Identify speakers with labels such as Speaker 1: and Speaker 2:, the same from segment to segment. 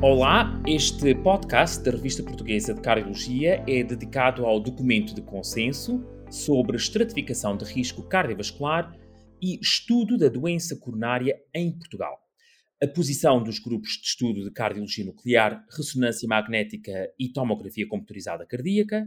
Speaker 1: Olá, este podcast da Revista Portuguesa de Cardiologia é dedicado ao documento de consenso sobre estratificação de risco cardiovascular e estudo da doença coronária em Portugal. A posição dos grupos de estudo de cardiologia nuclear, ressonância magnética e tomografia computadorizada cardíaca,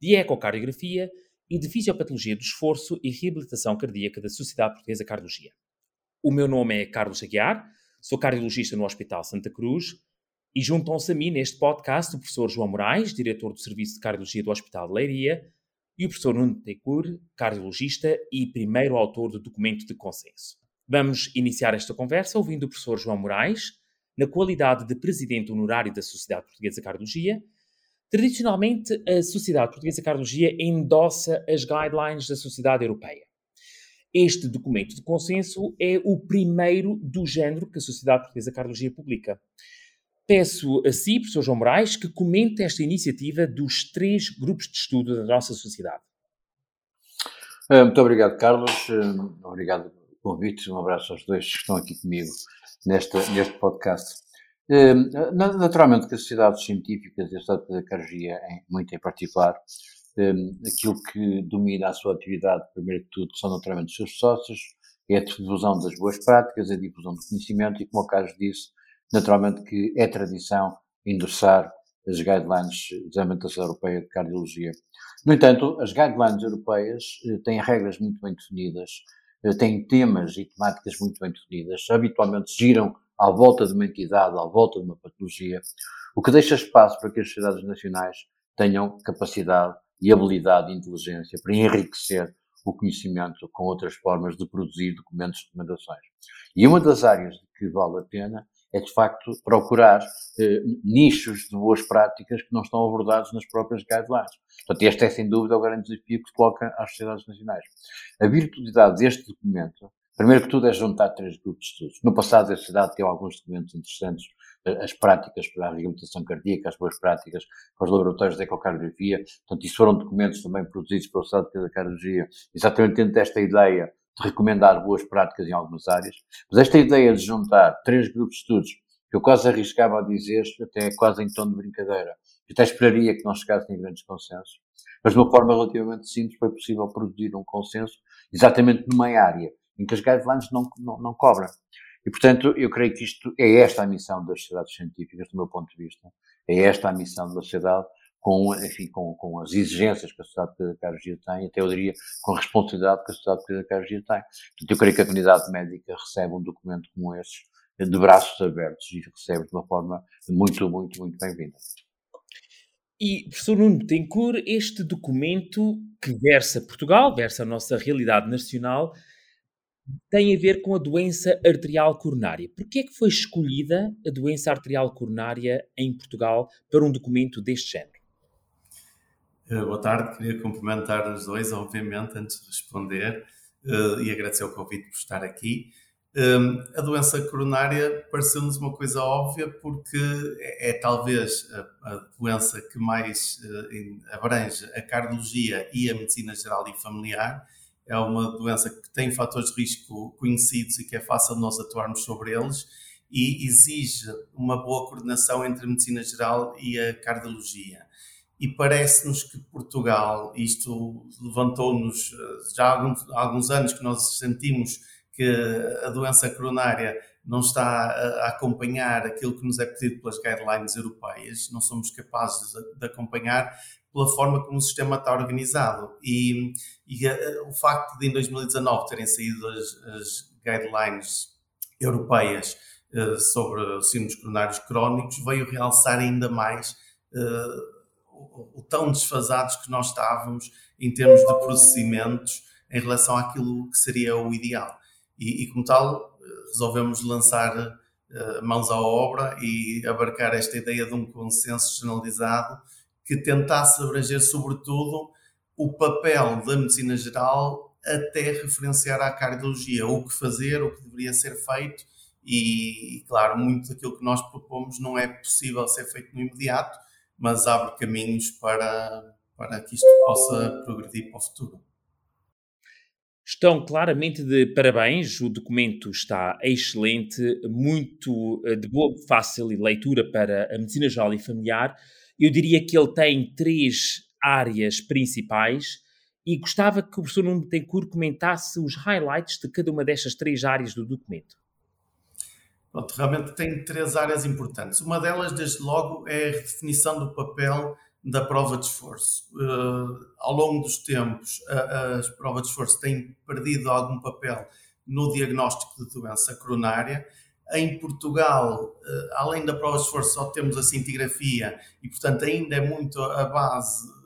Speaker 1: de ecocardiografia e de fisiopatologia do esforço e reabilitação cardíaca da Sociedade Portuguesa de Cardiologia. O meu nome é Carlos Aguiar, sou cardiologista no Hospital Santa Cruz e juntam-se a mim neste podcast o professor João Moraes, diretor do Serviço de Cardiologia do Hospital de Leiria, e o professor Nuno Tecur, cardiologista e primeiro autor do documento de consenso. Vamos iniciar esta conversa ouvindo o professor João Moraes, na qualidade de presidente honorário da Sociedade Portuguesa de Cardiologia. Tradicionalmente, a Sociedade Portuguesa de Cardiologia endossa as guidelines da Sociedade Europeia. Este documento de consenso é o primeiro do género que a Sociedade Portuguesa de Cardiologia publica. Peço a si, professor João Moraes, que comente esta iniciativa dos três grupos de estudo da nossa sociedade.
Speaker 2: Eh, muito obrigado, Carlos. Eh, obrigado pelo convite. Um abraço aos dois que estão aqui comigo neste, neste podcast. Eh, naturalmente que as sociedades científicas e a sociedade de muito em particular, aquilo que domina a sua atividade, primeiro de tudo, são naturalmente os seus sócios, é a difusão das boas práticas, a difusão do conhecimento e, como o Carlos disse, Naturalmente que é tradição endossar as guidelines da Alimentação Europeia de Cardiologia. No entanto, as guidelines europeias eh, têm regras muito bem definidas, eh, têm temas e temáticas muito bem definidas, habitualmente giram à volta de uma entidade, à volta de uma patologia, o que deixa espaço para que as sociedades nacionais tenham capacidade e habilidade e inteligência para enriquecer o conhecimento com outras formas de produzir documentos e recomendações. E uma das áreas que vale a pena é de facto procurar eh, nichos de boas práticas que não estão abordados nas próprias guidelines. Portanto, este é sem dúvida o grande desafio que se coloca às sociedades nacionais. A virtualidade deste documento, primeiro que tudo, é juntar três grupos de estudos. No passado, a sociedade tem alguns documentos interessantes, eh, as práticas para a reabilitação cardíaca, as boas práticas para os laboratórios de ecocardiografia. Portanto, isso foram documentos também produzidos pela Sociedade de Cardiologia, exatamente dentro desta ideia de recomendar boas práticas em algumas áreas, mas esta ideia de juntar três grupos de estudos, que eu quase arriscava a dizer, até quase em tom de brincadeira, até esperaria que não chegassem a grandes consensos, mas de uma forma relativamente simples foi possível produzir um consenso exatamente numa área em que as guidelines não, não, não cobram. E, portanto, eu creio que isto é esta a missão das sociedades científicas, do meu ponto de vista. É esta a missão da sociedade, com, enfim, com, com as exigências que a sociedade pedagogia tem, até eu diria com a responsabilidade que a sociedade pedagogia tem. Portanto, eu creio que a comunidade médica recebe um documento como este de braços abertos e recebe de uma forma muito, muito, muito bem-vinda.
Speaker 1: E, professor Nuno Tencourt, este documento que versa Portugal, versa a nossa realidade nacional, tem a ver com a doença arterial coronária. Por que é que foi escolhida a doença arterial coronária em Portugal para um documento deste género?
Speaker 3: Uh, boa tarde, queria cumprimentar os dois, obviamente, antes de responder uh, e agradecer o convite por estar aqui. Um, a doença coronária pareceu-nos uma coisa óbvia porque é, é talvez a, a, doença que mais uh, abrange a cardiologia e a medicina geral e familiar. É uma doença que tem fatores de risco conhecidos e que é fácil nós atuarmos sobre eles e exige uma boa coordenação entre a medicina geral e a cardiologia e parece-nos que Portugal, isto levantou-nos eh, já há alguns, há alguns, anos que nós sentimos que a doença coronária não está a acompanhar aquilo que nos é pedido pelas guidelines europeias, não somos capazes de acompanhar pela forma como o sistema está organizado. E, e eh, o facto de em 2019 terem saído as, as guidelines europeias uh, sobre síndromes coronários crónicos veio realçar ainda mais o, tão desfasados que nós estávamos em termos de procedimentos em relação àquilo que seria o ideal. E, e como tal, resolvemos lançar uh, mãos à obra e abarcar esta ideia de um consenso generalizado que tentasse abranger, sobretudo, o papel da medicina geral até referenciar à cardiologia, o que fazer, o que deveria ser feito, e, claro, muito daquilo que nós propomos não é possível ser feito no imediato, mas abre caminhos para, para que isto possa progredir para o futuro.
Speaker 1: estão claramente de parabéns. O documento está excelente, muito eh, de boa, fácil leitura para a medicina geral e familiar. Eu diria que ele tem três áreas principais e gostava que o professor Nuno Betancourt comentasse os highlights de cada uma destas três áreas do documento.
Speaker 3: Pronto, realmente tem três áreas importantes. Uma delas, desde logo, é a redefinição do papel da prova de esforço. Uh, ao longo dos tempos, as provas de esforço têm perdido algum papel no diagnóstico de doença coronária. Em Portugal, uh, além da prova de esforço, só temos a cintigrafia e, portanto, ainda é muito a base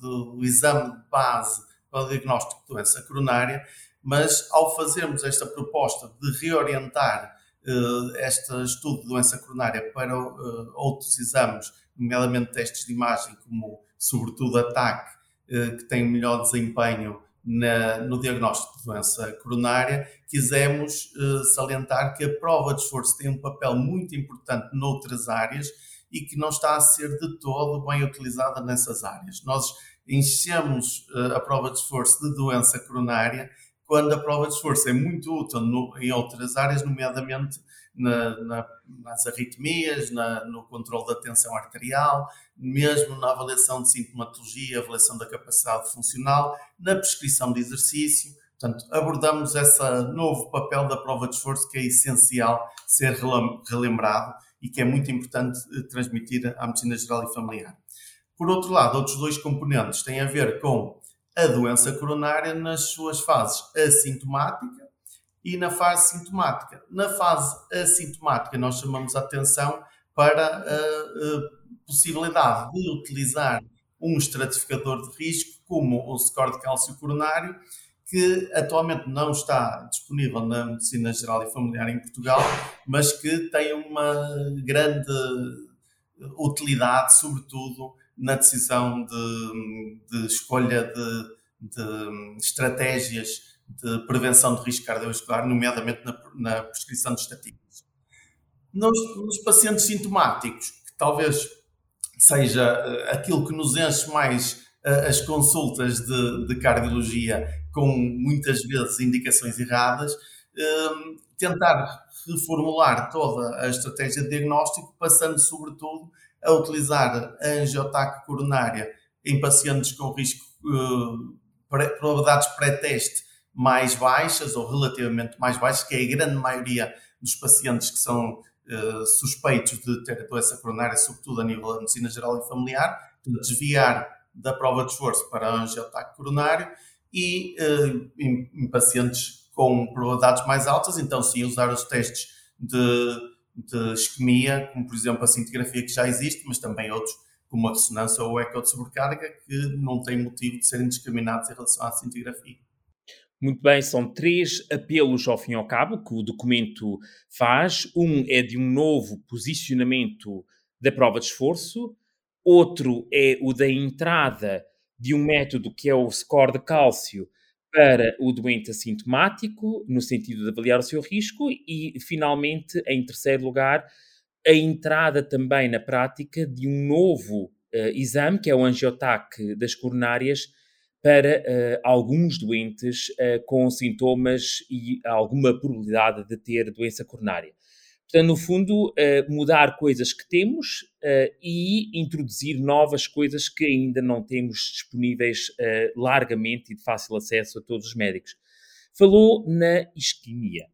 Speaker 3: do exame de base para o diagnóstico de doença coronária, mas ao fazermos esta proposta de reorientar este estudo de doença coronária para uh, outros exames, nomeadamente testes de imagem, como sobretudo ataque, uh, que tem melhor desempenho na, no diagnóstico de doença coronária, quisemos salientar que a prova de esforço tem um papel muito importante noutras áreas e que não está a ser de todo bem utilizada nessas áreas. Nós enchemos a prova de esforço de doença coronária quando a prova de esforço é muito útil no, em outras áreas, nomeadamente na, na, nas arritmias, na, no controle da tensão arterial, mesmo na avaliação de sintomatologia, avaliação da capacidade funcional, na prescrição de exercício. Portanto, abordamos esse novo papel da prova de esforço que é essencial ser relembrado e que é muito importante eh, transmitir à medicina geral e familiar. Por outro lado, outros dois componentes têm a ver com a doença coronária nas suas fases assintomática e na fase sintomática. Na fase assintomática, nós chamamos a atenção para a, a possibilidade de utilizar um estratificador de risco, como o score de cálcio coronário, que atualmente não está disponível na medicina geral e familiar em Portugal, mas que tem uma grande utilidade, sobretudo na decisão de, de escolha de, de, estratégias de prevenção de risco cardiovascular, nomeadamente na, na prescrição de estatísticas. Nos, nos, pacientes sintomáticos, que talvez seja eh, aquilo que nos enche mais uh, as consultas de, de, cardiologia, com muitas vezes indicações erradas, uh, tentar reformular toda a estratégia de diagnóstico, passando sobretudo a utilizar a angiotaque coronária em pacientes com risco, uh, probabilidades pré-teste mais baixas ou relativamente mais baixas, que é a grande maioria dos pacientes que são uh, suspeitos de ter doença coronária, sobretudo a nível da medicina geral e familiar, desviar da prova de esforço para angiotaque coronário e uh, em, em pacientes com probabilidades mais altas, então sim usar os testes de de isquemia, como por exemplo a cintigrafia que já existe, mas também outros como a ressonância ou o eco de sobrecarga, que não têm motivo de serem discriminados em relação à cintigrafia.
Speaker 1: Muito bem, são três apelos ao fim e ao cabo que o documento faz. Um é de um novo posicionamento da prova de esforço, outro é o da entrada de um método que é o score de cálcio para o doente assintomático, no sentido de avaliar o seu risco, e, finalmente, em terceiro lugar, a entrada também na prática de um novo uh, exame, que é o angiotaque das coronárias, para uh, alguns doentes uh, com sintomas e alguma probabilidade de ter doença coronária. Portanto, no fundo, uh, mudar coisas que temos uh, e introduzir novas coisas que ainda não temos disponíveis uh, largamente e de fácil acesso a todos os médicos. Falou na isquemia.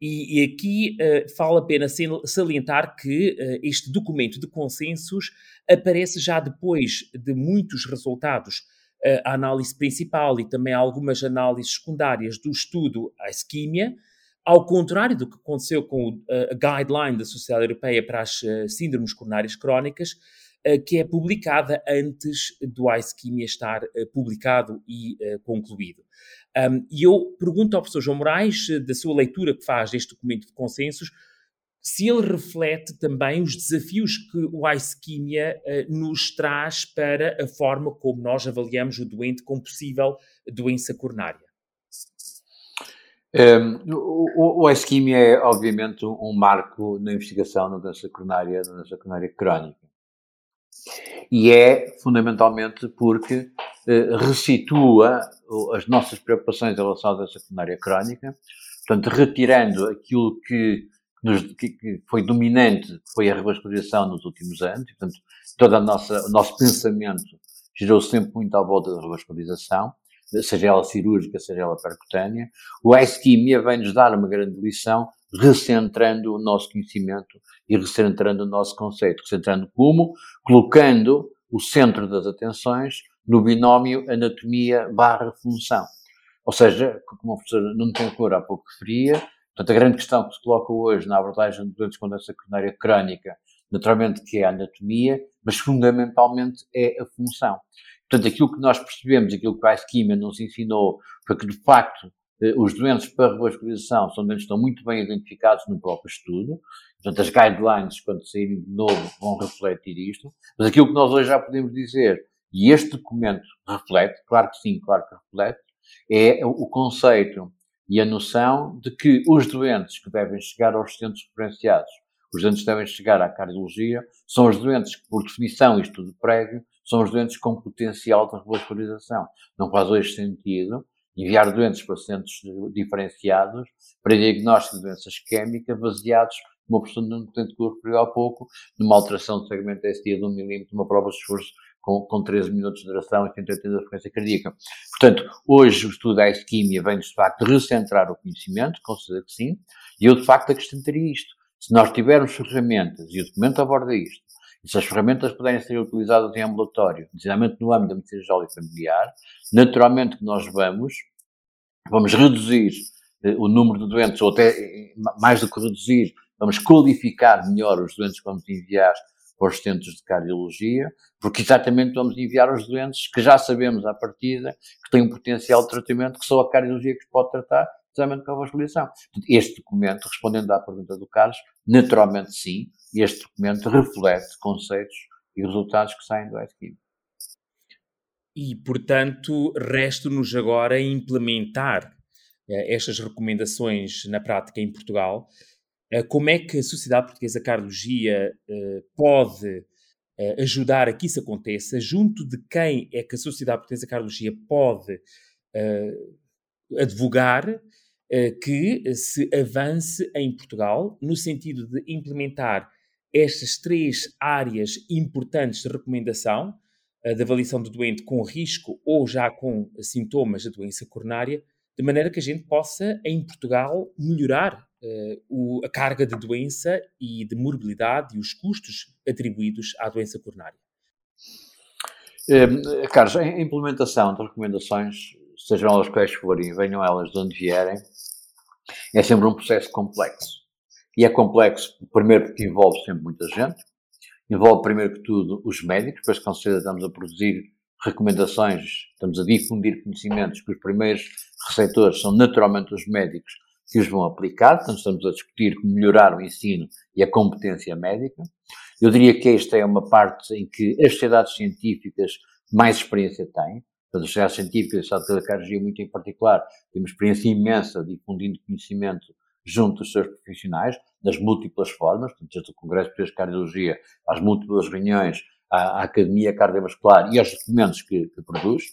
Speaker 1: E, aqui vale a pena salientar que este documento de consensos aparece já depois de muitos resultados a análise principal e também algumas análises secundárias do estudo à isquemia, ao contrário do que aconteceu com a guideline da Sociedade Europeia para as uh, síndromes coronárias crónicas, uh, que é publicada antes do iSchemia estar uh, publicado e concluído. Um, e eu pergunto ao professor João Moraes, da sua leitura que faz deste documento de consensos, se ele reflete também os desafios que o iSchemia nos traz para a forma como nós avaliamos o doente com possível doença coronária.
Speaker 2: Um, o, o isquemia é, obviamente, um, marco na investigação na doença coronária, na doença coronária crónica. E é fundamentalmente porque eh, ressitua as nossas preocupações em relação à doença coronária crónica, portanto, retirando aquilo que, nos, que, que foi dominante, que foi a revascularização nos últimos anos, portanto, todo a nossa, o nosso pensamento girou sempre muito à volta da revascularização, seja ela cirúrgica, seja ela percutânea. O iSchemia vem-nos dar uma grande lição, recentrando o nosso conhecimento e recentrando o nosso conceito. Recentrando como? Colocando o centro das atenções no binómio anatomia barra função. Ou seja, como o professor Nuno Tencour há pouco referia, portanto, a grande questão que se coloca hoje na abordagem de doentes com doença coronária crónica, naturalmente que é a anatomia, mas fundamentalmente é a função. Portanto, aquilo que nós percebemos, aquilo que a Ischemia nos ensinou, foi que, de facto, eh, os doentes para revascularização são doentes que estão muito bem identificados no próprio estudo. Portanto, as guidelines, quando saírem de novo, vão refletir isto. Mas aquilo que nós hoje já podemos dizer, e este documento reflete, claro que sim, claro que reflete, é o conceito e a noção de que os doentes que devem chegar aos centros referenciados, os doentes que devem chegar à cardiologia, são os doentes que, por definição, isto tudo prévio, são os doentes com potencial de revascularização. Não faz hoje sentido enviar doentes para centros diferenciados para diagnóstico de doenças isquémicas baseados, como a professora não tem que referiu há pouco, numa alteração do segmento ST de 1 milímetro, uma prova de esforço com, com 13 minutos de duração e 180 da frequência cardíaca. Portanto, hoje o estudo da isquímia vem, de facto, recentrar o conhecimento, considero que sim, e eu, de facto, acrescentaria isto. Se nós tivermos ferramentas, e o documento aborda isto, e se as ferramentas puderem ser utilizadas em ambulatório, decididamente no âmbito da medicina geral e familiar, naturalmente que nós vamos, vamos reduzir eh, o número de doentes, ou até eh, mais do que reduzir, vamos qualificar melhor os doentes que vamos enviar para os centros de cardiologia, porque exatamente vamos enviar os doentes que já sabemos à partida que têm um potencial de tratamento que só a cardiologia que pode tratar, precisamente com a vascularização. Este documento, respondendo à pergunta do Carlos, naturalmente sim, este documento reflete conceitos e resultados que saem do FQIM.
Speaker 1: E, portanto, resta-nos agora implementar eh, estas recomendações na prática em Portugal. Eh, como é que a Sociedade Portuguesa de Cardiologia eh, pode eh, ajudar a que isso aconteça? Junto de quem é que a Sociedade Portuguesa de Cardiologia pode eh, advogar eh, que se avance em Portugal no sentido de implementar estas três áreas importantes de recomendação de avaliação do doente com risco ou já com sintomas da doença coronária, de maneira que a gente possa, em Portugal, melhorar uh, o, a carga de doença e de morbilidade e os custos atribuídos à doença coronária.
Speaker 2: Eh, Carlos, a implementação de recomendações, sejam elas quais forem, venham elas de onde vierem, é sempre um processo complexo. E é complexo, primeiro, porque envolve sempre muita gente, envolve, primeiro que tudo, os médicos, pois com certeza estamos a produzir recomendações, estamos a difundir conhecimentos que os primeiros receptores são naturalmente os médicos que os vão aplicar, portanto estamos a discutir como melhorar o ensino e a competência médica. Eu diria que esta é uma parte em que as sociedades científicas mais experiência têm, portanto, as sociedades científicas, a Sociedade de Cardiologia muito em particular, temos experiência imensa difundindo conhecimento junto dos seus profissionais, das múltiplas formas, desde o Congresso de Cardiologia às múltiplas reuniões, à, à Academia Cardiovascular e aos documentos que, que, produz.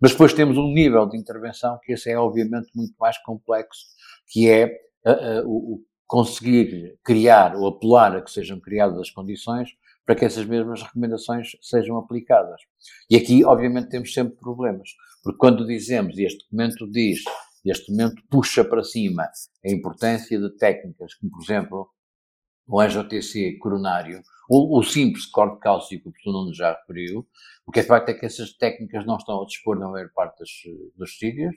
Speaker 2: Mas depois temos um nível de intervenção que esse é obviamente muito mais complexo, que é uh, uh, o, conseguir criar ou apelar a que sejam criadas as condições para que essas mesmas recomendações sejam aplicadas. E aqui, obviamente, temos sempre problemas, porque quando dizemos, e este documento diz, este documento puxa para cima a importância de técnicas, como, por exemplo, o ANGOTC coronário, ou o simples corte cálcico que o Nuno já referiu, o que é facto é que essas técnicas não estão a dispor na maior parte dos, dos sítios,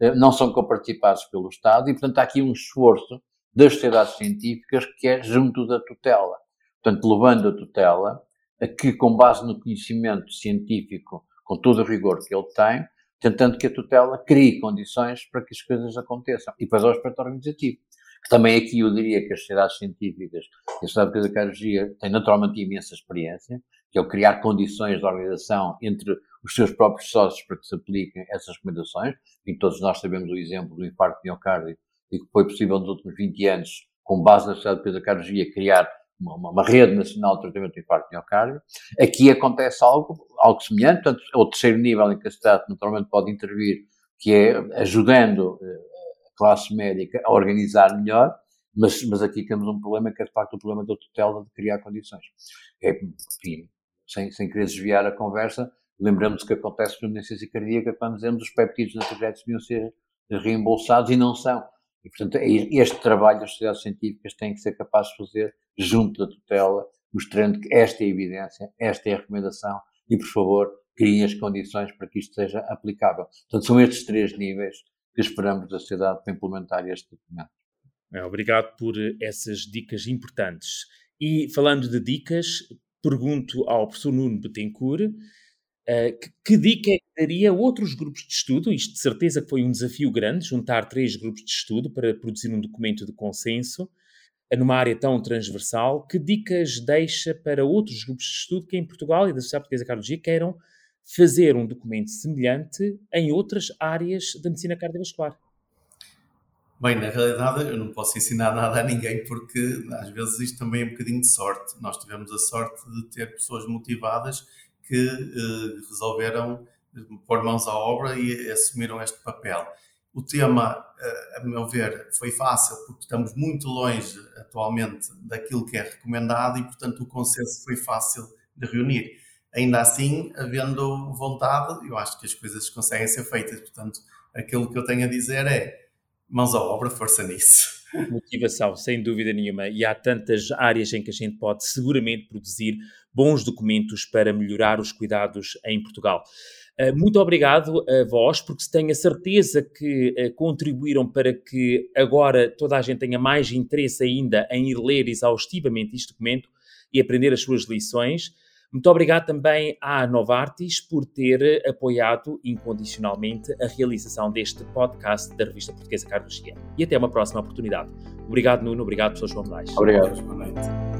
Speaker 2: eh, não são comparticipados pelo Estado e, portanto, há aqui um esforço das sociedades científicas que é junto da tutela. Portanto, levando a tutela a que, com base no conhecimento científico, com todo o rigor que ele tem, tentando que a tutela crie condições para que as coisas aconteçam. E depois ao aspecto organizativo que também aqui eu diria que as sociedades científicas e a Sociedade de Cardiologia têm naturalmente imensa experiência, que é o criar condições de organização entre os seus próprios sócios para que se apliquem essas recomendações, e todos nós sabemos o exemplo do infarto de miocárdio, e que foi possível nos últimos 20 anos, com base na Sociedade de Cardiologia, criar uma, uma, rede nacional de tratamento de infarto de miocárdio. Aqui acontece algo, algo semelhante, portanto, é o terceiro nível em que a cidade naturalmente pode intervir, que é ajudando eh, a classe médica a organizar melhor, mas, mas aqui temos um problema que é de facto o problema da tutela de criar condições. É, enfim, sem, sem querer desviar a conversa, lembramos que acontece na ciência cardíaca quando dizemos os peptídeos natriuréticos deviam ser reembolsados e não são. E, portanto, é este trabalho as sociedades científicas têm que ser capazes de fazer junto da tutela, mostrando que esta é a evidência, esta é a recomendação e, por favor, criem as condições para que isto seja aplicável. Portanto, são estes três níveis que esperamos da sociedade para implementar este documento.
Speaker 1: É, obrigado por essas dicas importantes. E falando de dicas, pergunto ao professor Nuno Betancourt uh, que, que, dica é que daria a outros grupos de estudo? Isto de certeza que foi um desafio grande, juntar três grupos de estudo para produzir um documento de consenso numa área tão transversal, que dicas deixa para outros grupos de estudo que em Portugal e da Sociedade Portuguesa de Cardiologia queiram fazer um documento semelhante em outras áreas da medicina cardiovascular?
Speaker 3: Bem, na realidade eu não posso ensinar nada a ninguém porque às vezes isto também é um bocadinho de sorte. Nós tivemos a sorte de ter pessoas motivadas que eh, resolveram pôr mãos à obra e assumiram este papel. O tema, eh, a meu ver, foi fácil porque estamos muito longe atualmente daquilo que é recomendado e, portanto, o consenso foi fácil de reunir. Ainda assim, havendo vontade, eu acho que as coisas conseguem ser feitas. Portanto, aquilo que eu tenho a dizer é mãos à obra, força nisso.
Speaker 1: Motivação, sem dúvida nenhuma. E há tantas áreas em que a gente pode seguramente produzir bons documentos para melhorar os cuidados em Portugal. Eh, muito obrigado a vós, porque tenho a certeza que eh, contribuíram para que agora toda a gente tenha mais interesse ainda em ir ler exaustivamente este documento e aprender as suas lições. Muito obrigado também à Novartis por ter apoiado incondicionalmente a realização deste podcast da revista portuguesa Carlos E até uma próxima oportunidade. Obrigado, Nuno. Obrigado, professor João Moraes.
Speaker 2: Obrigado. Boa noite.